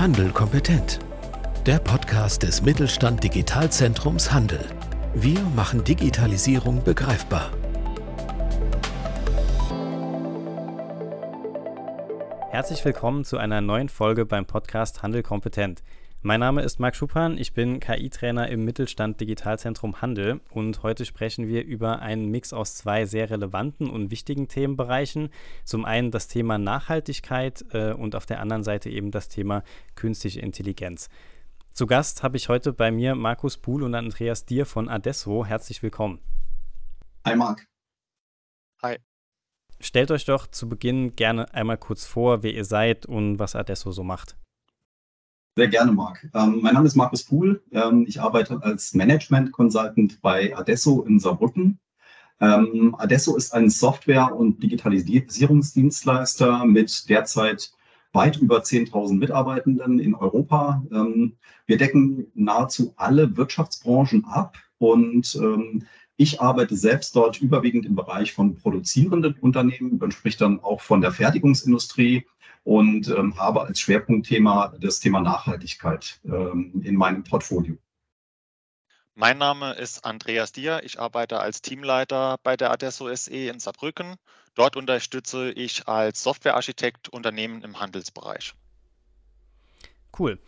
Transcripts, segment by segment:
Handel kompetent. Der Podcast des Mittelstand Digitalzentrums Handel. Wir machen Digitalisierung begreifbar. Herzlich willkommen zu einer neuen Folge beim Podcast Handel kompetent. Mein Name ist Marc Schuppan, ich bin KI-Trainer im Mittelstand Digitalzentrum Handel und heute sprechen wir über einen Mix aus zwei sehr relevanten und wichtigen Themenbereichen. Zum einen das Thema Nachhaltigkeit äh, und auf der anderen Seite eben das Thema künstliche Intelligenz. Zu Gast habe ich heute bei mir Markus Buhl und Andreas Dier von Adesso. Herzlich willkommen. Hi Marc. Hi. Stellt euch doch zu Beginn gerne einmal kurz vor, wer ihr seid und was Adesso so macht. Sehr gerne, Marc. Ähm, mein Name ist Markus Puhl. Ähm, ich arbeite als Management Consultant bei Adesso in Saarbrücken. Ähm, Adesso ist ein Software- und Digitalisierungsdienstleister mit derzeit weit über 10.000 Mitarbeitenden in Europa. Ähm, wir decken nahezu alle Wirtschaftsbranchen ab und ähm, ich arbeite selbst dort überwiegend im Bereich von produzierenden Unternehmen, man spricht dann auch von der Fertigungsindustrie und ähm, habe als Schwerpunktthema das Thema Nachhaltigkeit ähm, in meinem Portfolio. Mein Name ist Andreas Dier. Ich arbeite als Teamleiter bei der Adesso SE in Saarbrücken. Dort unterstütze ich als Softwarearchitekt Unternehmen im Handelsbereich. Cool.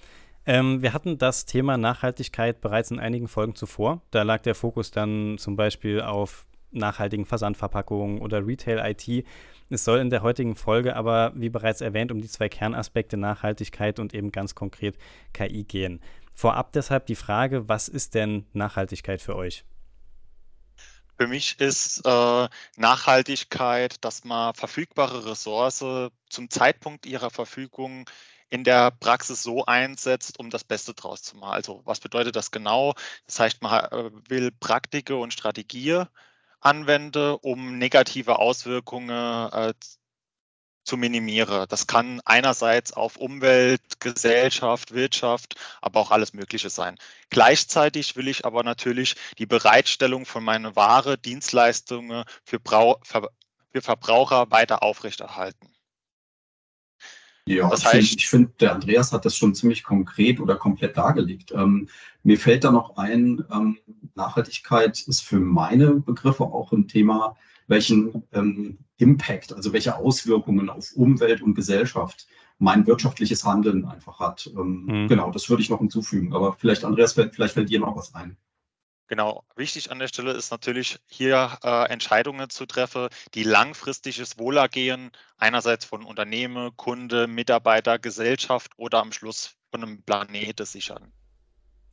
Ähm, wir hatten das Thema Nachhaltigkeit bereits in einigen Folgen zuvor. Da lag der Fokus dann zum Beispiel auf nachhaltigen Versandverpackungen oder Retail-IT. Es soll in der heutigen Folge aber, wie bereits erwähnt, um die zwei Kernaspekte Nachhaltigkeit und eben ganz konkret KI gehen. Vorab deshalb die Frage, was ist denn Nachhaltigkeit für euch? Für mich ist äh, Nachhaltigkeit, dass man verfügbare Ressource zum Zeitpunkt ihrer Verfügung in der Praxis so einsetzt, um das Beste draus zu machen. Also was bedeutet das genau? Das heißt, man äh, will Praktike und Strategie anwende, um negative Auswirkungen äh, zu minimieren. Das kann einerseits auf Umwelt, Gesellschaft, Wirtschaft, aber auch alles Mögliche sein. Gleichzeitig will ich aber natürlich die Bereitstellung von meiner Ware, Dienstleistungen für, Brau für Verbraucher weiter aufrechterhalten. Ja, das heißt, ich finde, der Andreas hat das schon ziemlich konkret oder komplett dargelegt. Ähm, mir fällt da noch ein, ähm, Nachhaltigkeit ist für meine Begriffe auch ein Thema, welchen ähm, Impact, also welche Auswirkungen auf Umwelt und Gesellschaft mein wirtschaftliches Handeln einfach hat. Ähm, mhm. Genau, das würde ich noch hinzufügen. Aber vielleicht, Andreas, vielleicht fällt dir noch was ein. Genau, wichtig an der Stelle ist natürlich hier äh, Entscheidungen zu treffen, die langfristiges Wohlergehen einerseits von Unternehmen, Kunde, Mitarbeiter, Gesellschaft oder am Schluss von einem Planeten sichern.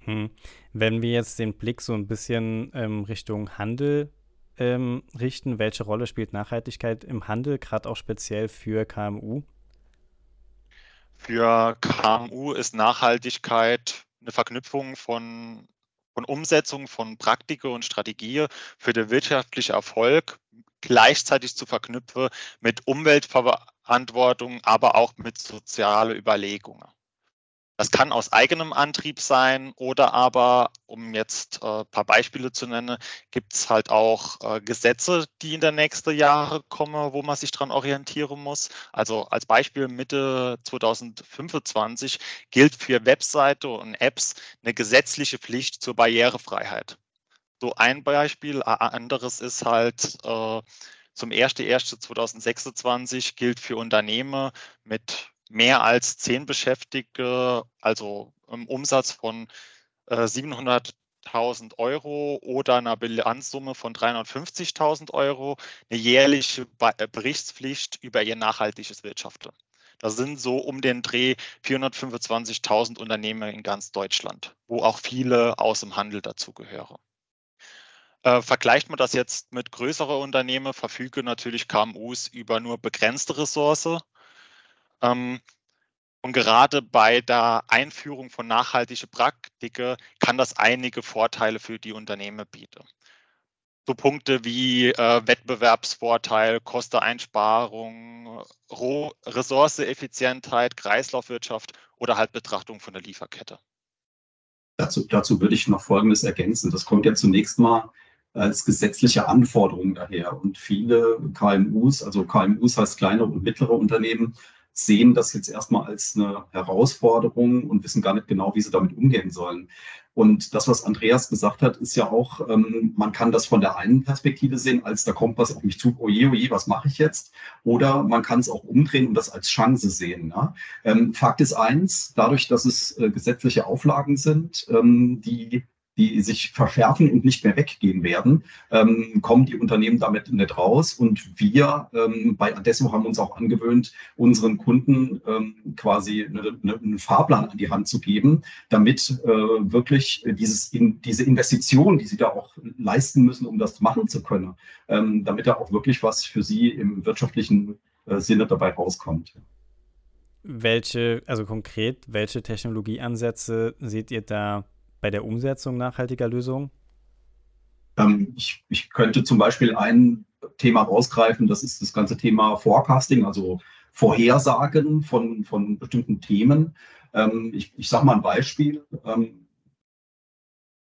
Hm. Wenn wir jetzt den Blick so ein bisschen ähm, Richtung Handel ähm, richten, welche Rolle spielt Nachhaltigkeit im Handel, gerade auch speziell für KMU? Für KMU ist Nachhaltigkeit eine Verknüpfung von von Umsetzung von Praktike und Strategie für den wirtschaftlichen Erfolg gleichzeitig zu verknüpfen mit Umweltverantwortung, aber auch mit sozialen Überlegungen. Das kann aus eigenem Antrieb sein oder aber, um jetzt ein äh, paar Beispiele zu nennen, gibt es halt auch äh, Gesetze, die in den nächsten Jahren kommen, wo man sich dran orientieren muss. Also als Beispiel Mitte 2025 gilt für Webseite und Apps eine gesetzliche Pflicht zur Barrierefreiheit. So ein Beispiel, anderes ist halt äh, zum 01.01.2026 gilt für Unternehmen mit mehr als zehn Beschäftigte, also im Umsatz von äh, 700.000 Euro oder einer Bilanzsumme von 350.000 Euro eine jährliche äh, Berichtspflicht über ihr nachhaltiges Wirtschaften. Das sind so um den Dreh 425.000 Unternehmen in ganz Deutschland, wo auch viele aus dem Handel dazugehören. Äh, vergleicht man das jetzt mit größeren Unternehmen, verfügen natürlich KMUs über nur begrenzte Ressourcen ähm, und gerade bei der Einführung von nachhaltigen Praktiken kann das einige Vorteile für die Unternehmen bieten. So Punkte wie äh, Wettbewerbsvorteil, Kosteneinsparung, Ressourceeffizientheit, Kreislaufwirtschaft oder halt Betrachtung von der Lieferkette. Dazu, dazu würde ich noch Folgendes ergänzen. Das kommt ja zunächst mal als gesetzliche Anforderung daher. Und viele KMUs, also KMUs heißt kleine und mittlere Unternehmen, sehen das jetzt erstmal als eine Herausforderung und wissen gar nicht genau, wie sie damit umgehen sollen. Und das, was Andreas gesagt hat, ist ja auch, ähm, man kann das von der einen Perspektive sehen, als da kommt was auf mich zu, oje, oje, was mache ich jetzt? Oder man kann es auch umdrehen und das als Chance sehen. Ja? Ähm, Fakt ist eins, dadurch, dass es äh, gesetzliche Auflagen sind, ähm, die die sich verschärfen und nicht mehr weggehen werden, ähm, kommen die Unternehmen damit nicht raus. Und wir ähm, bei Adesso haben uns auch angewöhnt, unseren Kunden ähm, quasi eine, eine, einen Fahrplan an die Hand zu geben, damit äh, wirklich dieses in, diese Investition, die sie da auch leisten müssen, um das machen zu können, ähm, damit da auch wirklich was für sie im wirtschaftlichen äh, Sinne dabei rauskommt. Welche, also konkret, welche Technologieansätze seht ihr da bei der Umsetzung nachhaltiger Lösungen? Ähm, ich, ich könnte zum Beispiel ein Thema rausgreifen, das ist das ganze Thema Forecasting, also Vorhersagen von, von bestimmten Themen. Ähm, ich ich sage mal ein Beispiel. Ähm,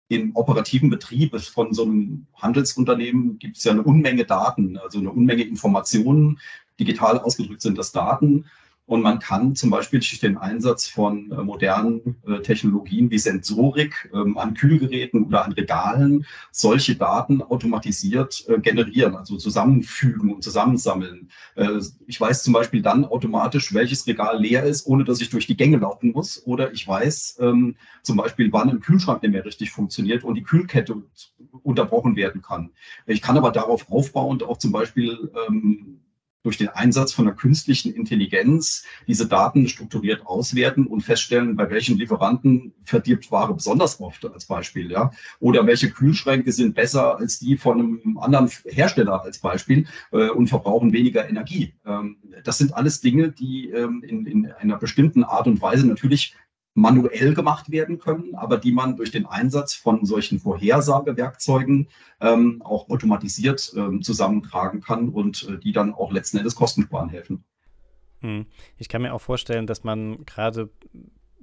Im operativen Betrieb von so einem Handelsunternehmen gibt es ja eine Unmenge Daten, also eine Unmenge Informationen. Digital ausgedrückt sind das Daten. Und man kann zum Beispiel durch den Einsatz von äh, modernen äh, Technologien wie Sensorik ähm, an Kühlgeräten oder an Regalen solche Daten automatisiert äh, generieren, also zusammenfügen und zusammensammeln. Ich weiß zum Beispiel dann automatisch, welches Regal leer ist, ohne dass ich durch die Gänge laufen muss. Oder ich weiß ähm, zum Beispiel, wann ein Kühlschrank nicht mehr richtig funktioniert und die Kühlkette unterbrochen werden kann. Ich kann aber darauf aufbauend auch zum Beispiel ähm, durch den Einsatz von einer künstlichen Intelligenz diese Daten strukturiert auswerten und feststellen, bei welchen Lieferanten verdirbt Ware besonders oft als Beispiel, ja. Oder welche Kühlschränke sind besser als die von einem anderen Hersteller als Beispiel äh, und verbrauchen weniger Energie. Ähm, das sind alles Dinge, die ähm, in, in einer bestimmten Art und Weise natürlich manuell gemacht werden können, aber die man durch den Einsatz von solchen Vorhersagewerkzeugen ähm, auch automatisiert ähm, zusammentragen kann und äh, die dann auch letzten Endes Kostensparen helfen. Hm. Ich kann mir auch vorstellen, dass man gerade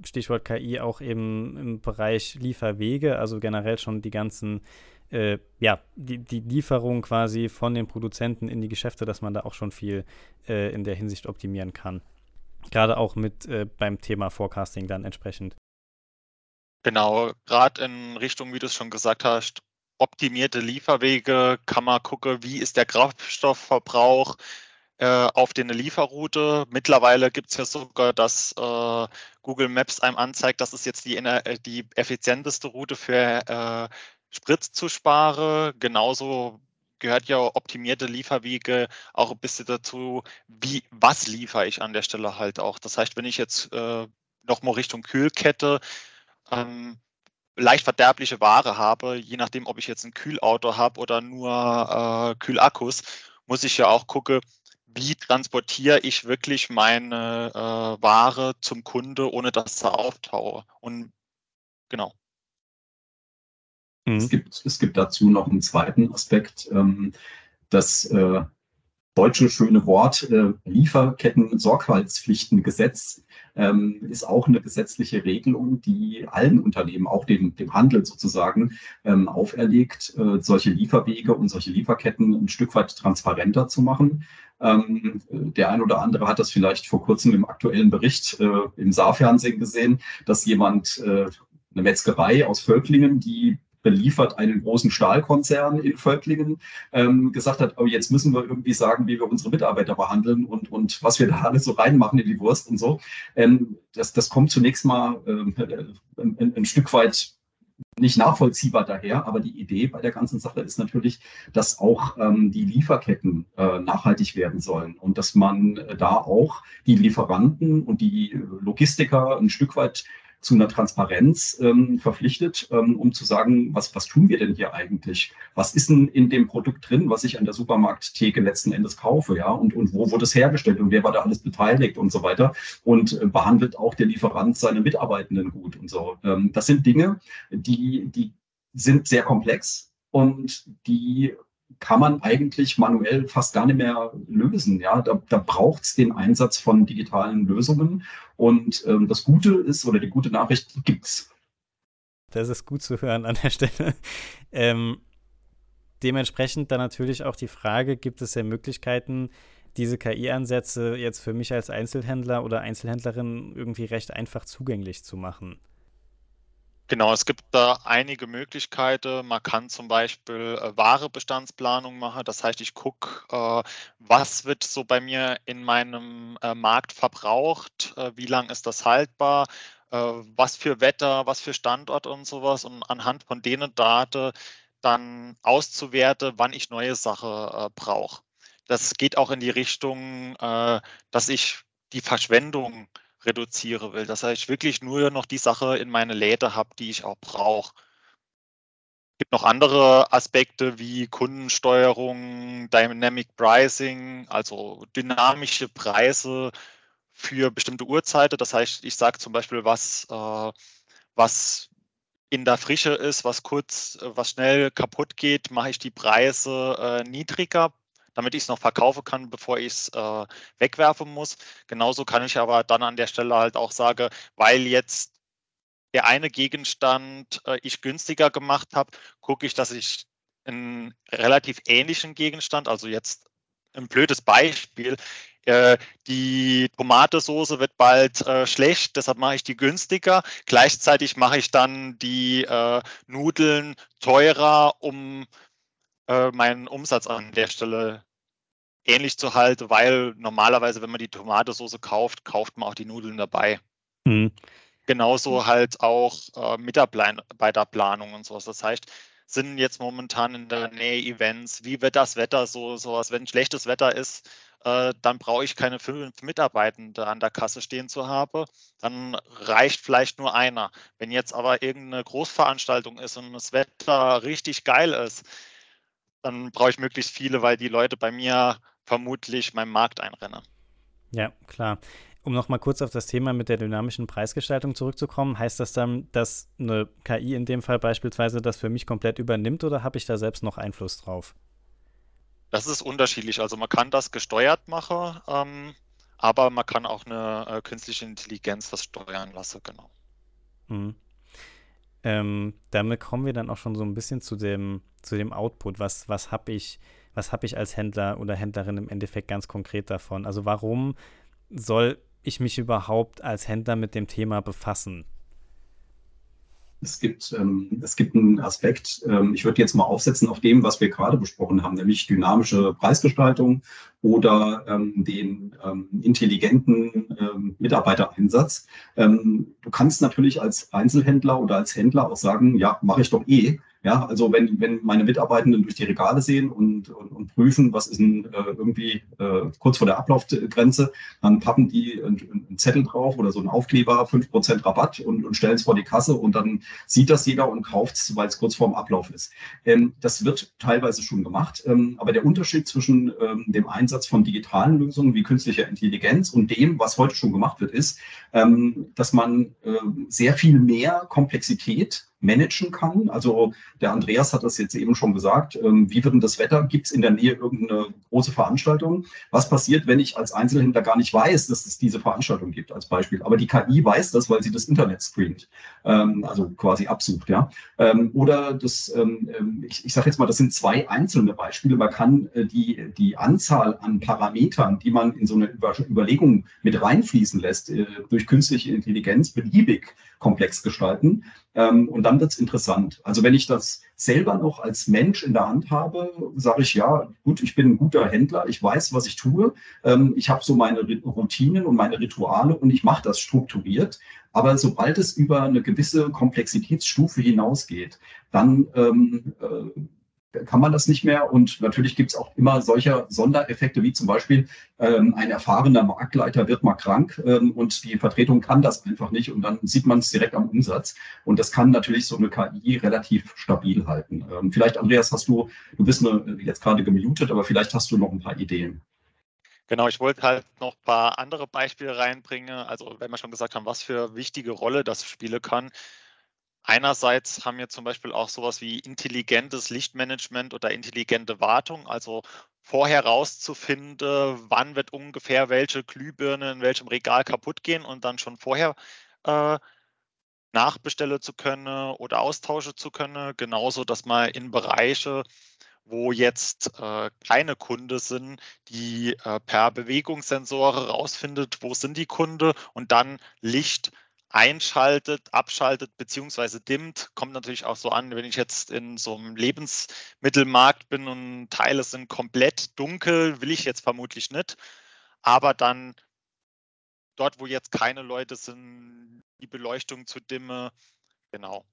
Stichwort KI auch eben im Bereich Lieferwege, also generell schon die ganzen äh, ja, die, die Lieferung quasi von den Produzenten in die Geschäfte, dass man da auch schon viel äh, in der Hinsicht optimieren kann. Gerade auch mit äh, beim Thema Forecasting dann entsprechend. Genau, gerade in Richtung, wie du es schon gesagt hast, optimierte Lieferwege, kann man gucken, wie ist der Kraftstoffverbrauch äh, auf der Lieferroute. Mittlerweile gibt es ja sogar, dass äh, Google Maps einem anzeigt, das ist jetzt die, äh, die effizienteste Route für äh, Sprit zu sparen. Genauso gehört ja optimierte Lieferwege auch ein bisschen dazu, wie, was liefere ich an der Stelle halt auch. Das heißt, wenn ich jetzt äh, nochmal Richtung Kühlkette ähm, leicht verderbliche Ware habe, je nachdem, ob ich jetzt ein Kühlauto habe oder nur äh, Kühlakkus, muss ich ja auch gucken, wie transportiere ich wirklich meine äh, Ware zum Kunde, ohne dass sie auftaue. Und genau. Mhm. Es, gibt, es gibt dazu noch einen zweiten Aspekt. Ähm, das äh, deutsche schöne Wort äh, Lieferketten-Sorgfaltspflichtengesetz ähm, ist auch eine gesetzliche Regelung, die allen Unternehmen, auch dem, dem Handel sozusagen, ähm, auferlegt, äh, solche Lieferwege und solche Lieferketten ein Stück weit transparenter zu machen. Ähm, der ein oder andere hat das vielleicht vor kurzem im aktuellen Bericht äh, im Saarfernsehen gesehen, dass jemand äh, eine Metzgerei aus Völklingen, die beliefert einen großen Stahlkonzern in Völklingen, ähm, gesagt hat, oh, jetzt müssen wir irgendwie sagen, wie wir unsere Mitarbeiter behandeln und, und was wir da alles so reinmachen in die Wurst und so. Ähm, das, das kommt zunächst mal ähm, ein, ein Stück weit nicht nachvollziehbar daher, aber die Idee bei der ganzen Sache ist natürlich, dass auch ähm, die Lieferketten äh, nachhaltig werden sollen und dass man äh, da auch die Lieferanten und die Logistiker ein Stück weit zu einer Transparenz ähm, verpflichtet, ähm, um zu sagen, was, was tun wir denn hier eigentlich? Was ist denn in dem Produkt drin, was ich an der Supermarkttheke letzten Endes kaufe, ja? Und, und wo wurde es hergestellt und wer war da alles beteiligt und so weiter? Und äh, behandelt auch der Lieferant seine Mitarbeitenden gut und so. Ähm, das sind Dinge, die, die sind sehr komplex und die kann man eigentlich manuell fast gar nicht mehr lösen. Ja, da, da braucht es den Einsatz von digitalen Lösungen. Und ähm, das Gute ist, oder die gute Nachricht gibt es. Das ist gut zu hören an der Stelle. Ähm, dementsprechend dann natürlich auch die Frage, gibt es ja Möglichkeiten, diese KI-Ansätze jetzt für mich als Einzelhändler oder Einzelhändlerin irgendwie recht einfach zugänglich zu machen? Genau, es gibt da einige Möglichkeiten. Man kann zum Beispiel äh, Warebestandsplanung machen. Das heißt, ich gucke, äh, was wird so bei mir in meinem äh, Markt verbraucht, äh, wie lange ist das haltbar, äh, was für Wetter, was für Standort und sowas. Und anhand von denen Daten dann auszuwerten, wann ich neue Sachen äh, brauche. Das geht auch in die Richtung, dass ich die Verschwendung reduzieren will. Das heißt, ich wirklich nur noch die Sache in meine Läde habe, die ich auch brauche. Es gibt noch andere Aspekte wie Kundensteuerung, Dynamic Pricing, also dynamische Preise für bestimmte Uhrzeiten. Das heißt, ich sage zum Beispiel, was, äh, was in der Frische ist, was kurz, was schnell kaputt geht, mache ich die Preise äh, niedriger damit ich es noch verkaufen kann, bevor ich es äh, wegwerfen muss. Genauso kann ich aber dann an der Stelle halt auch sagen, weil jetzt der eine Gegenstand äh, ich günstiger gemacht habe, gucke ich, dass ich einen relativ ähnlichen Gegenstand, also jetzt ein blödes Beispiel, äh, die Tomatensauce wird bald äh, schlecht, deshalb mache ich die günstiger. Gleichzeitig mache ich dann die äh, Nudeln teurer, um äh, meinen Umsatz an der Stelle ähnlich zu halten, weil normalerweise, wenn man die Tomatensauce kauft, kauft man auch die Nudeln dabei. Mhm. Genauso halt auch äh, Mitarbeiterplanung und sowas. Das heißt, sind jetzt momentan in der Nähe Events, wie wird das Wetter so, sowas, wenn schlechtes Wetter ist, äh, dann brauche ich keine fünf Mitarbeitende an der Kasse stehen zu haben, dann reicht vielleicht nur einer. Wenn jetzt aber irgendeine Großveranstaltung ist und das Wetter richtig geil ist, dann brauche ich möglichst viele, weil die Leute bei mir vermutlich meinem Markt einrennen. Ja, klar. Um nochmal kurz auf das Thema mit der dynamischen Preisgestaltung zurückzukommen, heißt das dann, dass eine KI in dem Fall beispielsweise das für mich komplett übernimmt oder habe ich da selbst noch Einfluss drauf? Das ist unterschiedlich. Also man kann das gesteuert machen, ähm, aber man kann auch eine äh, künstliche Intelligenz das steuern lassen, genau. Mhm. Ähm, damit kommen wir dann auch schon so ein bisschen zu dem, zu dem Output. Was, was habe ich, was ich als Händler oder Händlerin im Endeffekt ganz konkret davon? Also warum soll ich mich überhaupt als Händler mit dem Thema befassen? Es gibt, ähm, es gibt einen Aspekt, ähm, ich würde jetzt mal aufsetzen auf dem, was wir gerade besprochen haben, nämlich dynamische Preisgestaltung oder ähm, den ähm, intelligenten ähm, Mitarbeitereinsatz. Ähm, du kannst natürlich als Einzelhändler oder als Händler auch sagen, ja, mache ich doch eh. Ja, also wenn, wenn meine Mitarbeitenden durch die Regale sehen und, und, und prüfen, was ist denn äh, irgendwie äh, kurz vor der Ablaufgrenze, dann pappen die einen, einen Zettel drauf oder so einen Aufkleber, 5% Rabatt und, und stellen es vor die Kasse und dann sieht das jeder und kauft es, weil es kurz vorm Ablauf ist. Ähm, das wird teilweise schon gemacht, ähm, aber der Unterschied zwischen ähm, dem Einsatz von digitalen Lösungen wie künstlicher Intelligenz und dem, was heute schon gemacht wird, ist, ähm, dass man äh, sehr viel mehr Komplexität managen kann. Also der Andreas hat das jetzt eben schon gesagt. Ähm, wie wird denn das Wetter? Gibt es in der Nähe irgendeine große Veranstaltung? Was passiert, wenn ich als Einzelhändler gar nicht weiß, dass es diese Veranstaltung gibt, als Beispiel? Aber die KI weiß das, weil sie das Internet screent, ähm, also quasi absucht, ja. Ähm, oder das, ich, ich sage jetzt mal, das sind zwei einzelne Beispiele. Man kann äh, die, die Anzahl an Parametern, die man in so eine Überlegung mit reinfließen lässt, äh, durch künstliche Intelligenz beliebig komplex gestalten. Und dann wird es interessant. Also wenn ich das selber noch als Mensch in der Hand habe, sage ich, ja, gut, ich bin ein guter Händler, ich weiß, was ich tue, ähm, ich habe so meine Routinen und meine Rituale und ich mache das strukturiert. Aber sobald es über eine gewisse Komplexitätsstufe hinausgeht, dann ähm, äh, kann man das nicht mehr. Und natürlich gibt es auch immer solche Sondereffekte, wie zum Beispiel ähm, ein erfahrener Marktleiter wird mal krank ähm, und die Vertretung kann das einfach nicht und dann sieht man es direkt am Umsatz. Und das kann natürlich so eine KI relativ stabil halten. Ähm, vielleicht, Andreas, hast du, du bist eine, jetzt gerade gemutet, aber vielleicht hast du noch ein paar Ideen. Genau, ich wollte halt noch ein paar andere Beispiele reinbringen. Also, wenn wir schon gesagt haben, was für wichtige Rolle das spielen kann, Einerseits haben wir zum Beispiel auch sowas wie intelligentes Lichtmanagement oder intelligente Wartung, also vorher rauszufinden, wann wird ungefähr welche Glühbirne in welchem Regal kaputt gehen und dann schon vorher äh, nachbestellen zu können oder austauschen zu können. Genauso, dass man in Bereiche, wo jetzt äh, keine Kunde sind, die äh, per Bewegungssensoren rausfindet, wo sind die Kunde und dann Licht einschaltet, abschaltet beziehungsweise dimmt. Kommt natürlich auch so an, wenn ich jetzt in so einem Lebensmittelmarkt bin und Teile sind komplett dunkel, will ich jetzt vermutlich nicht. Aber dann dort, wo jetzt keine Leute sind, die Beleuchtung zu dimme. Genau.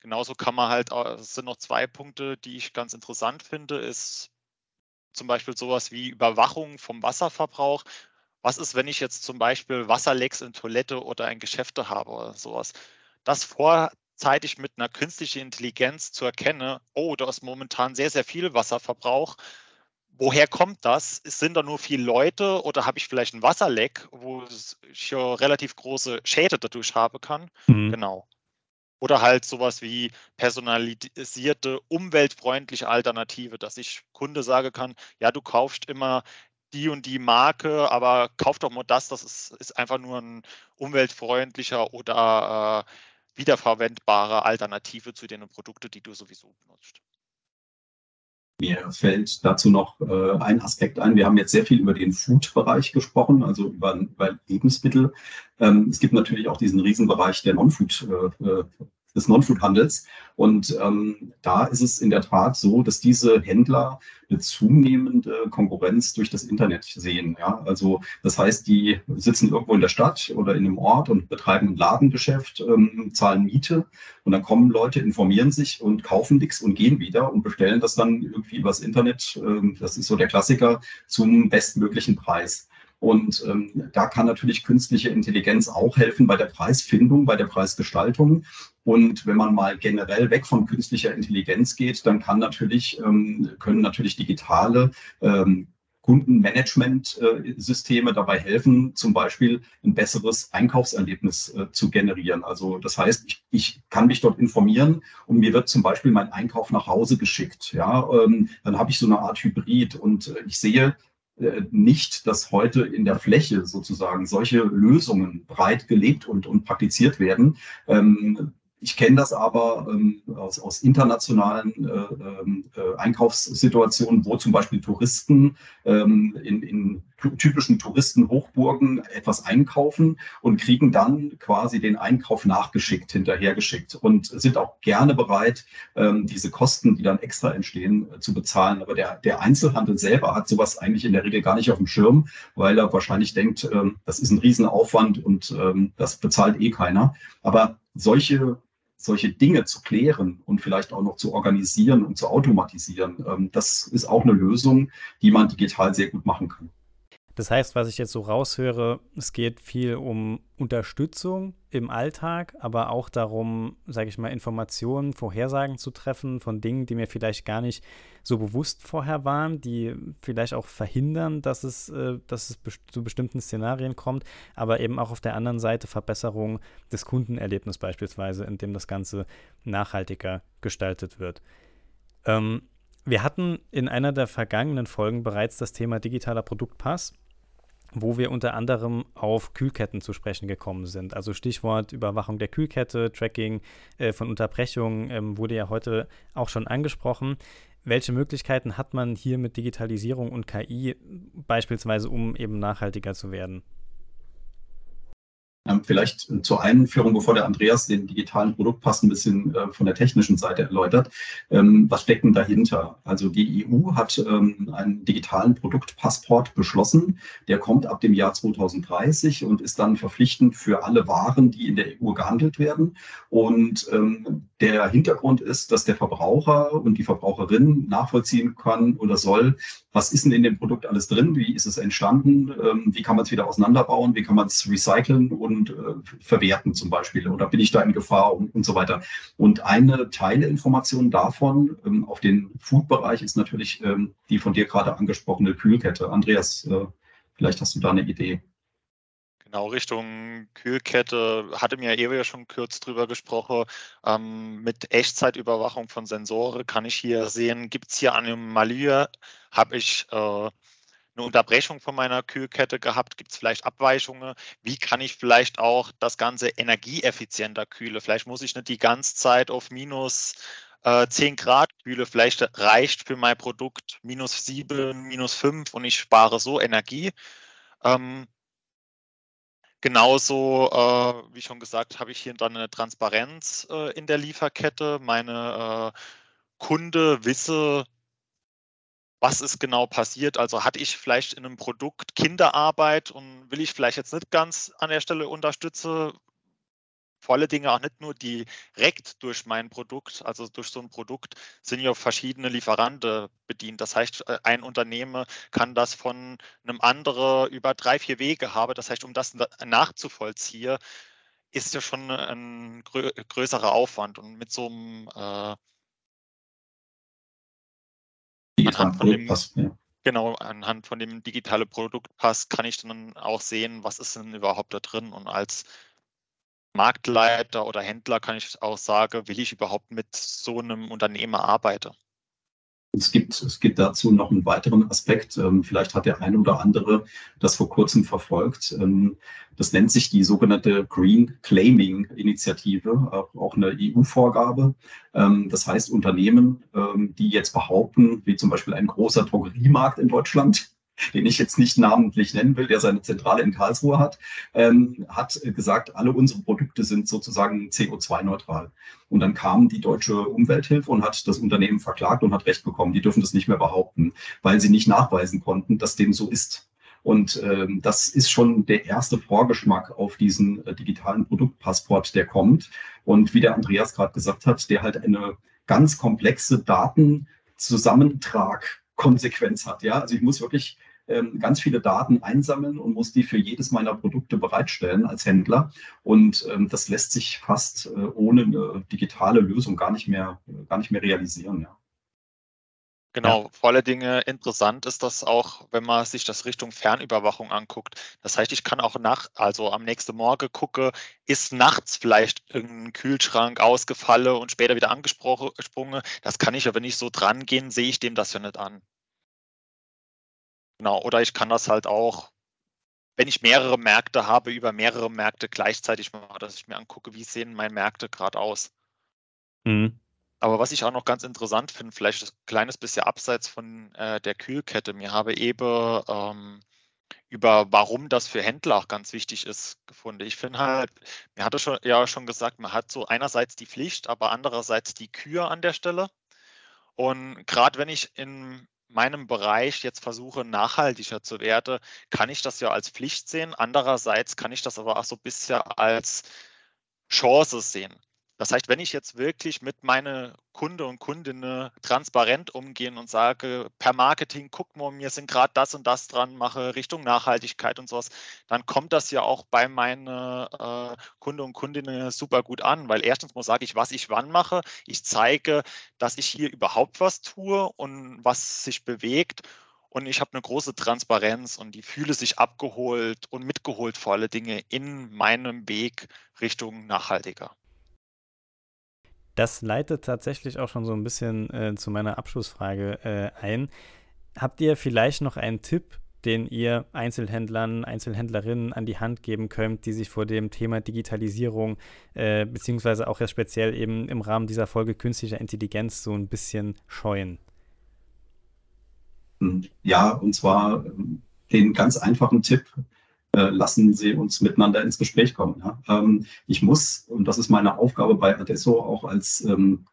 Genauso kann man halt, es sind noch zwei Punkte, die ich ganz interessant finde, ist zum Beispiel sowas wie Überwachung vom Wasserverbrauch. Was ist, wenn ich jetzt zum Beispiel Wasserlecks in Toilette oder in Geschäfte habe oder sowas? Das vorzeitig mit einer künstlichen Intelligenz zu erkennen, oh, da ist momentan sehr, sehr viel Wasserverbrauch. Woher kommt das? Sind da nur viele Leute oder habe ich vielleicht ein Wasserleck, wo ich ja relativ große Schäden dadurch haben kann? Mhm. Genau. Oder halt sowas wie personalisierte, umweltfreundliche Alternative, dass ich Kunde sage kann, ja, du kaufst immer die und die Marke, aber kauf doch mal das, das ist, ist einfach nur ein umweltfreundlicher oder äh, wiederverwendbare Alternative zu den Produkten, die du sowieso benutzt. Mir fällt dazu noch äh, ein Aspekt ein. Wir haben jetzt sehr viel über den Food-Bereich gesprochen, also über, über Lebensmittel. Ähm, es gibt natürlich auch diesen Riesenbereich der Non-Food, äh, äh des Non-Food-Handels. Und ähm, da ist es in der Tat so, dass diese Händler eine zunehmende Konkurrenz durch das Internet sehen. Ja? Also das heißt, die sitzen irgendwo in der Stadt oder in einem Ort und betreiben ein Ladengeschäft, ähm, zahlen Miete und dann kommen Leute, informieren sich und kaufen nichts und gehen wieder und bestellen das dann irgendwie übers Internet. Ähm, das ist so der Klassiker zum bestmöglichen Preis. Und ähm, da kann natürlich künstliche Intelligenz auch helfen bei der Preisfindung, bei der Preisgestaltung. Und wenn man mal generell weg von künstlicher Intelligenz geht, dann kann natürlich, ähm, können natürlich digitale ähm, Kundenmanagementsysteme dabei helfen, zum Beispiel ein besseres Einkaufserlebnis äh, zu generieren. Also das heißt, ich, ich, kann mich dort informieren und mir wird zum Beispiel mein Einkauf nach Hause geschickt. Ja, ähm, dann habe ich so eine Art Hybrid und äh, ich sehe, äh, nicht, dass heute in der Fläche sozusagen solche Lösungen breit gelebt und, und praktiziert werden. Ich kenne das aber ähm, aus, aus, internationalen äh, ähm, äh, Einkaufssituationen, wo zum Beispiel Touristen ähm, in, in, typischen Touristenhochburgen etwas einkaufen und kriegen dann quasi den Einkauf nachgeschickt, hinterhergeschickt und sind auch gerne bereit, ähm, diese Kosten, die dann extra entstehen, äh, zu bezahlen. Aber der, der Einzelhandel selber hat sowas eigentlich in der Regel gar nicht auf dem Schirm, weil er wahrscheinlich denkt, ähm, das ist ein Riesenaufwand und ähm, das bezahlt eh keiner. Aber solche solche Dinge zu klären und vielleicht auch noch zu organisieren und zu automatisieren, ähm, das ist auch eine Lösung, die man digital sehr gut machen kann. Das heißt, was ich jetzt so raushöre, es geht viel um Unterstützung im Alltag, aber auch darum, sage ich mal, Informationen, Vorhersagen zu treffen von Dingen, die mir vielleicht gar nicht so bewusst vorher waren, die vielleicht auch verhindern, dass es, äh, dass es zu bestimmten Szenarien kommt, aber eben auch auf der anderen Seite Verbesserung des Kundenerlebnisses beispielsweise, indem das Ganze nachhaltiger gestaltet wird. Ähm, wir hatten in einer der vergangenen Folgen bereits das Thema digitaler Produktpass wo wir unter anderem auf Kühlketten zu sprechen gekommen sind. Also Stichwort Überwachung der Kühlkette, Tracking äh, von Unterbrechungen ähm, wurde ja heute auch schon angesprochen. Welche Möglichkeiten hat man hier mit Digitalisierung und KI beispielsweise, um eben nachhaltiger zu werden? Ähm, vielleicht zur Einführung, bevor der Andreas den digitalen Produktpass ein bisschen äh, von der technischen Seite erläutert. Ähm, was steckt denn dahinter? Also die EU hat ähm, einen digitalen Produktpassport beschlossen. Der kommt ab dem Jahr 2030 und ist dann verpflichtend für alle Waren, die in der EU gehandelt werden. Und der Hintergrund ist, dass der Verbraucher und die Verbraucherin nachvollziehen kann oder soll, was ist denn in dem Produkt alles drin? Wie ist es entstanden? Wie kann man es wieder auseinanderbauen? Wie kann man es recyceln? Und und äh, verwerten zum Beispiel oder bin ich da in Gefahr und, und so weiter. Und eine Teileinformation davon ähm, auf den Food-Bereich ist natürlich ähm, die von dir gerade angesprochene Kühlkette. Andreas, äh, vielleicht hast du da eine Idee. Genau, Richtung Kühlkette hatte mir ja schon kurz drüber gesprochen. Ähm, mit Echtzeitüberwachung von Sensoren kann ich hier sehen, gibt es hier Anomalien, habe ich äh, eine Unterbrechung von meiner Kühlkette gehabt? Gibt es vielleicht Abweichungen? Wie kann ich vielleicht auch das Ganze energieeffizienter kühlen? Vielleicht muss ich nicht die ganze Zeit auf minus äh, 10 Grad Kühle vielleicht reicht für mein Produkt minus 7, minus 5 und ich spare so Energie. Ähm, genauso, äh, wie schon gesagt, habe ich hier dann eine Transparenz äh, in der Lieferkette. Meine äh, Kunde wisse, was ist genau passiert. Also hatte ich vielleicht in einem Produkt Kinderarbeit und will ich vielleicht jetzt nicht ganz an der Stelle unterstützen, volle Dinge auch nicht nur direkt durch mein Produkt, also durch so ein Produkt sind ja verschiedene Lieferanten bedient. Das heißt, äh, ein Unternehmen kann das von einem anderen über drei, vier Wege haben. Das heißt, um das nachzuvollziehen, ist ja schon ein größerer Aufwand. Und mit so einem äh, anhand von dem, ja. Genau, anhand von dem digitalen Produktpass kann ich dann auch sehen, was ist denn überhaupt da drin. Und als Marktleiter oder Händler kann ich auch sagen, will ich überhaupt mit so einem Unternehmer arbeiten? Es gibt, es gibt dazu noch einen weiteren Aspekt. Ähm, vielleicht hat der eine oder andere das vor kurzem verfolgt. Ähm, das nennt sich die sogenannte Green Claiming Initiative, auch eine EU-Vorgabe. Ähm, das heißt, Unternehmen, die jetzt behaupten, wie zum Beispiel ein großer Drogeriemarkt in Deutschland, den ich jetzt nicht namentlich nennen will, der seine Zentrale in Karlsruhe hat, ähm, hat gesagt, alle unsere Produkte sind sozusagen CO2-neutral. Und dann kam die deutsche Umwelthilfe und hat das Unternehmen verklagt und hat Recht bekommen. Die dürfen das nicht mehr behaupten, weil sie nicht nachweisen konnten, dass dem so ist. Und ähm, das ist schon der erste Vorgeschmack auf diesen äh, digitalen Produktpassport, der kommt. Und wie der Andreas gerade gesagt hat, der halt eine ganz komplexe Datenzusammentragkonsequenz hat. Ja, also ich muss wirklich ähm, ganz viele Daten einsammeln und muss die für jedes meiner Produkte bereitstellen als Händler. Und ähm, das lässt sich fast äh, ohne eine digitale Lösung gar nicht mehr, gar nicht mehr realisieren. Ja. Genau, ja. vor allen Dingen interessant ist das auch, wenn man sich das Richtung Fernüberwachung anguckt. Das heißt, ich kann auch nach, also am nächsten Morgen gucke, ist nachts vielleicht irgendein Kühlschrank ausgefallen und später wieder angesprungen. Das kann ich aber nicht so dran gehen, sehe ich dem das ja nicht an. Genau, oder ich kann das halt auch, wenn ich mehrere Märkte habe, über mehrere Märkte gleichzeitig machen, dass ich mir angucke, wie sehen meine Märkte gerade aus. Mhm. Aber was ich auch noch ganz interessant finde, vielleicht ein kleines bisschen abseits von äh, der Kühlkette, mir habe eben ähm, über warum das für Händler auch ganz wichtig ist gefunden. Ich finde halt, mir hatte schon, ja schon gesagt, man hat so einerseits die Pflicht, aber andererseits die Kür an der Stelle. Und gerade wenn ich in meinem Bereich jetzt versuche, nachhaltiger zu werden, kann ich das ja als Pflicht sehen. Andererseits kann ich das aber auch so ein bisschen als Chance sehen. Das heißt, wenn ich jetzt wirklich mit meinen Kunde und Kundinnen transparent umgehen und sage, per Marketing, guck mal, mir sind gerade das und das dran, mache Richtung Nachhaltigkeit und sowas, dann kommt das ja auch bei meinen äh, Kunde und Kundinnen super gut an, weil erstens mal sage ich, was ich wann mache. Ich zeige, dass ich hier überhaupt was tue und was sich bewegt und ich habe eine große Transparenz und die fühle sich abgeholt und mitgeholt vor alle Dinge in meinem Weg Richtung nachhaltiger. Das leitet tatsächlich auch schon so ein bisschen äh, zu meiner Abschlussfrage äh, ein. Habt ihr vielleicht noch einen Tipp, den ihr Einzelhändlern, Einzelhändlerinnen an die Hand geben könnt, die sich vor dem Thema Digitalisierung, äh, beziehungsweise auch jetzt speziell eben im Rahmen dieser Folge künstlicher Intelligenz so ein bisschen scheuen? Ja, und zwar ähm, den ganz einfachen Tipp, lassen Sie uns miteinander ins Gespräch kommen. Ja? Ähm, ich muss, und das ist meine Aufgabe bei Adesso auch als ähm,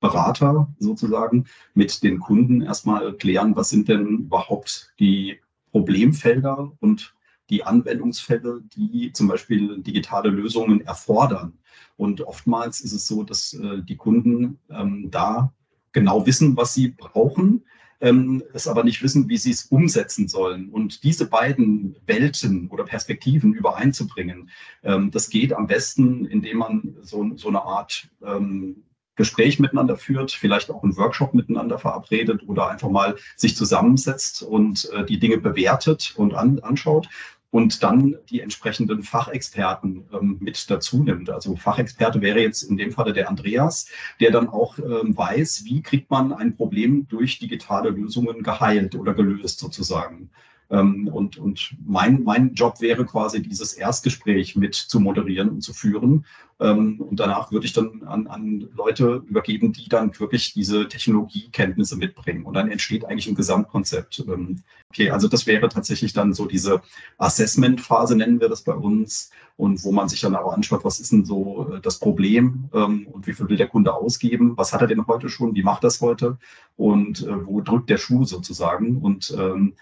Berater sozusagen, mit den Kunden erstmal klären, was sind denn überhaupt die Problemfelder und die Anwendungsfälle, die zum Beispiel digitale Lösungen erfordern. Und oftmals ist es so, dass äh, die Kunden ähm, da genau wissen, was sie brauchen, ähm, es aber nicht wissen, wie sie es umsetzen sollen. Und diese beiden Welten oder Perspektiven übereinzubringen, ähm, das geht am besten, indem man so, so eine Art ähm, Gespräch miteinander führt, vielleicht auch einen Workshop miteinander verabredet oder einfach mal sich zusammensetzt und äh, die Dinge bewertet und an, anschaut und dann die entsprechenden Fachexperten ähm, mit dazu nimmt. Also Fachexperte wäre jetzt in dem Falle der Andreas, der dann auch ähm, weiß, wie kriegt man ein Problem durch digitale Lösungen geheilt oder gelöst sozusagen. Ähm, und und mein, mein Job wäre quasi, dieses Erstgespräch mit zu moderieren und zu führen. Ähm, und danach würde ich dann an, an Leute übergeben, die dann wirklich diese Technologiekenntnisse mitbringen. Und dann entsteht eigentlich ein Gesamtkonzept. Ähm, okay, also das wäre tatsächlich dann so diese Assessment-Phase, nennen wir das bei uns. Und wo man sich dann aber anschaut, was ist denn so äh, das Problem und wie viel will der Kunde ausgeben? Was hat er denn heute schon? Wie macht das heute? Und äh, wo drückt der Schuh sozusagen? Und ähm,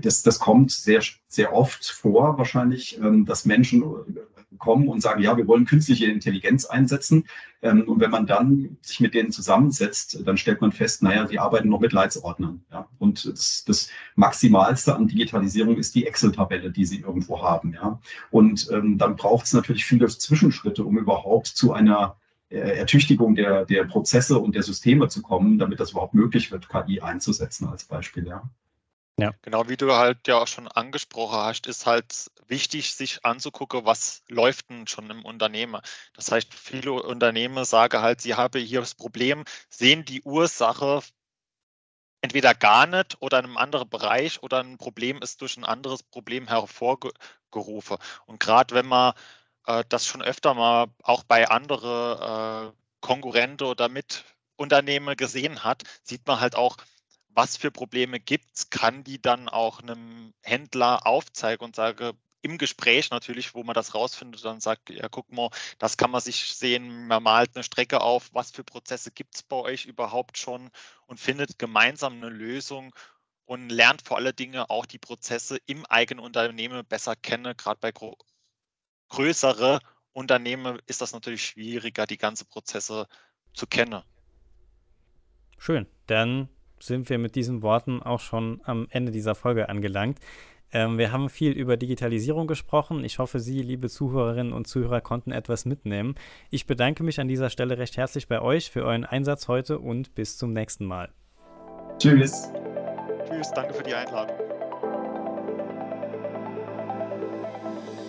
das, das kommt sehr, sehr oft vor, wahrscheinlich, ähm, dass Menschen äh, kommen und sagen, ja, wir wollen künstliche Intelligenz einsetzen. Ähm, und wenn man dann sich mit denen zusammensetzt, dann stellt man fest, naja, sie arbeiten noch mit Leitsordnern. Ja? Und das, das Maximalste an Digitalisierung ist die Excel-Tabelle, die sie irgendwo haben. Ja? Und ähm, dann braucht es natürlich viele Zwischenschritte, um überhaupt zu einer äh, Ertüchtigung der, der Prozesse und der Systeme zu kommen, damit das überhaupt möglich wird, KI einzusetzen als Beispiel. Ja. Ja. Genau wie du halt ja auch schon angesprochen hast, ist halt wichtig, sich anzugucken, was läuft denn schon im Unternehmen. Das heißt, viele Unternehmen sagen halt, sie haben hier das Problem, sehen die Ursache entweder gar nicht oder in einem anderen Bereich oder ein Problem ist durch ein anderes Problem hervorgerufen. Und gerade wenn man äh, das schon öfter mal auch bei anderen äh, Konkurrenten oder Mitunternehmen gesehen hat, sieht man halt auch, was für Probleme gibt es, kann die dann auch einem Händler aufzeigen und sage, im Gespräch natürlich, wo man das rausfindet, dann sagt, ja, guck mal, das kann man sich sehen, man malt eine Strecke auf, was für Prozesse gibt es bei euch überhaupt schon und findet gemeinsam eine Lösung und lernt vor allen Dingen auch die Prozesse im eigenen Unternehmen besser kennen. Gerade bei größeren Unternehmen ist das natürlich schwieriger, die ganzen Prozesse zu kennen. Schön, dann sind wir mit diesen Worten auch schon am Ende dieser Folge angelangt. Ähm, wir haben viel über Digitalisierung gesprochen. Ich hoffe, Sie, liebe Zuhörerinnen und Zuhörer, konnten etwas mitnehmen. Ich bedanke mich an dieser Stelle recht herzlich bei euch für euren Einsatz heute und bis zum nächsten Mal. Tschüss. Tschüss, danke für die Einladung.